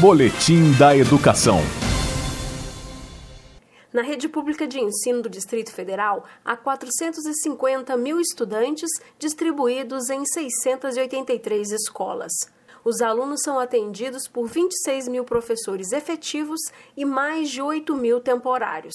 Boletim da Educação. Na rede pública de ensino do Distrito Federal, há 450 mil estudantes distribuídos em 683 escolas. Os alunos são atendidos por 26 mil professores efetivos e mais de 8 mil temporários.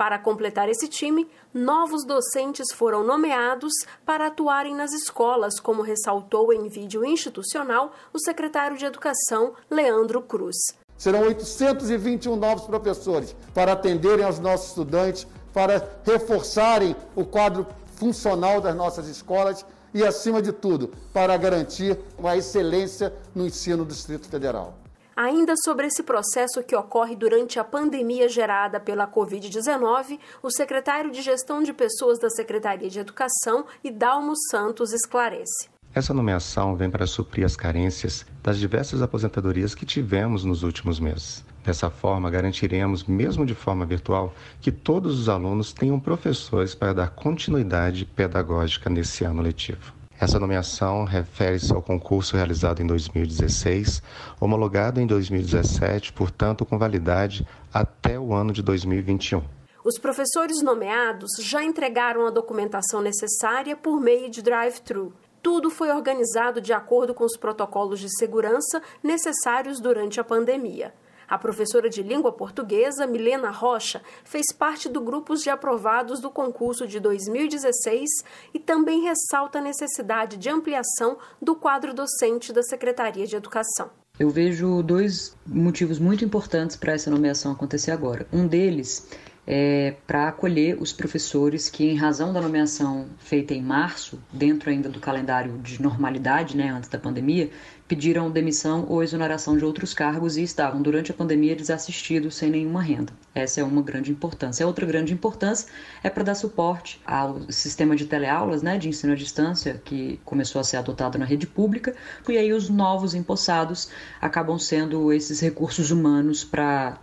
Para completar esse time, novos docentes foram nomeados para atuarem nas escolas, como ressaltou em vídeo institucional o secretário de Educação, Leandro Cruz. Serão 821 novos professores para atenderem aos nossos estudantes, para reforçarem o quadro funcional das nossas escolas e, acima de tudo, para garantir uma excelência no ensino do Distrito Federal. Ainda sobre esse processo que ocorre durante a pandemia gerada pela Covid-19, o secretário de Gestão de Pessoas da Secretaria de Educação, Idalmo Santos, esclarece. Essa nomeação vem para suprir as carências das diversas aposentadorias que tivemos nos últimos meses. Dessa forma, garantiremos, mesmo de forma virtual, que todos os alunos tenham professores para dar continuidade pedagógica nesse ano letivo. Essa nomeação refere-se ao concurso realizado em 2016, homologado em 2017, portanto, com validade até o ano de 2021. Os professores nomeados já entregaram a documentação necessária por meio de drive-thru tudo foi organizado de acordo com os protocolos de segurança necessários durante a pandemia. A professora de língua portuguesa, Milena Rocha, fez parte do grupo de aprovados do concurso de 2016 e também ressalta a necessidade de ampliação do quadro docente da Secretaria de Educação. Eu vejo dois motivos muito importantes para essa nomeação acontecer agora. Um deles é, para acolher os professores que, em razão da nomeação feita em março, dentro ainda do calendário de normalidade, né, antes da pandemia, pediram demissão ou exoneração de outros cargos e estavam, durante a pandemia, desassistidos sem nenhuma renda. Essa é uma grande importância. A outra grande importância é para dar suporte ao sistema de teleaulas, né, de ensino à distância, que começou a ser adotado na rede pública, e aí os novos empossados acabam sendo esses recursos humanos para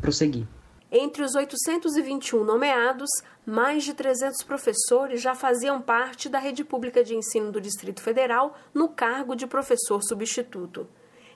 prosseguir. Entre os 821 nomeados, mais de 300 professores já faziam parte da rede pública de ensino do Distrito Federal no cargo de professor substituto.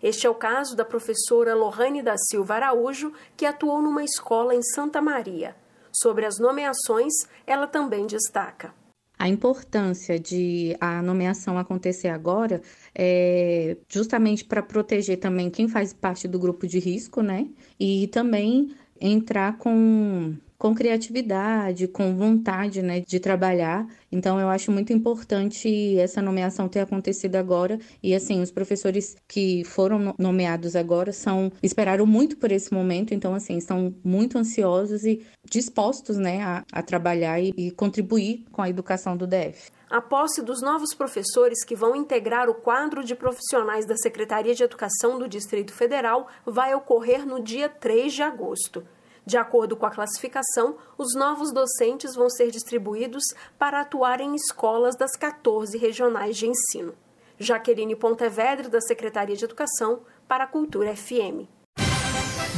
Este é o caso da professora Lohane da Silva Araújo, que atuou numa escola em Santa Maria. Sobre as nomeações, ela também destaca. A importância de a nomeação acontecer agora é justamente para proteger também quem faz parte do grupo de risco, né? E também entrar com com criatividade, com vontade né, de trabalhar. Então, eu acho muito importante essa nomeação ter acontecido agora. E, assim, os professores que foram nomeados agora são esperaram muito por esse momento. Então, assim, estão muito ansiosos e dispostos né, a, a trabalhar e, e contribuir com a educação do DF. A posse dos novos professores que vão integrar o quadro de profissionais da Secretaria de Educação do Distrito Federal vai ocorrer no dia 3 de agosto. De acordo com a classificação, os novos docentes vão ser distribuídos para atuar em escolas das 14 regionais de ensino. Jaqueline Pontevedra, da Secretaria de Educação, para a Cultura FM.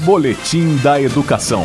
Boletim da Educação.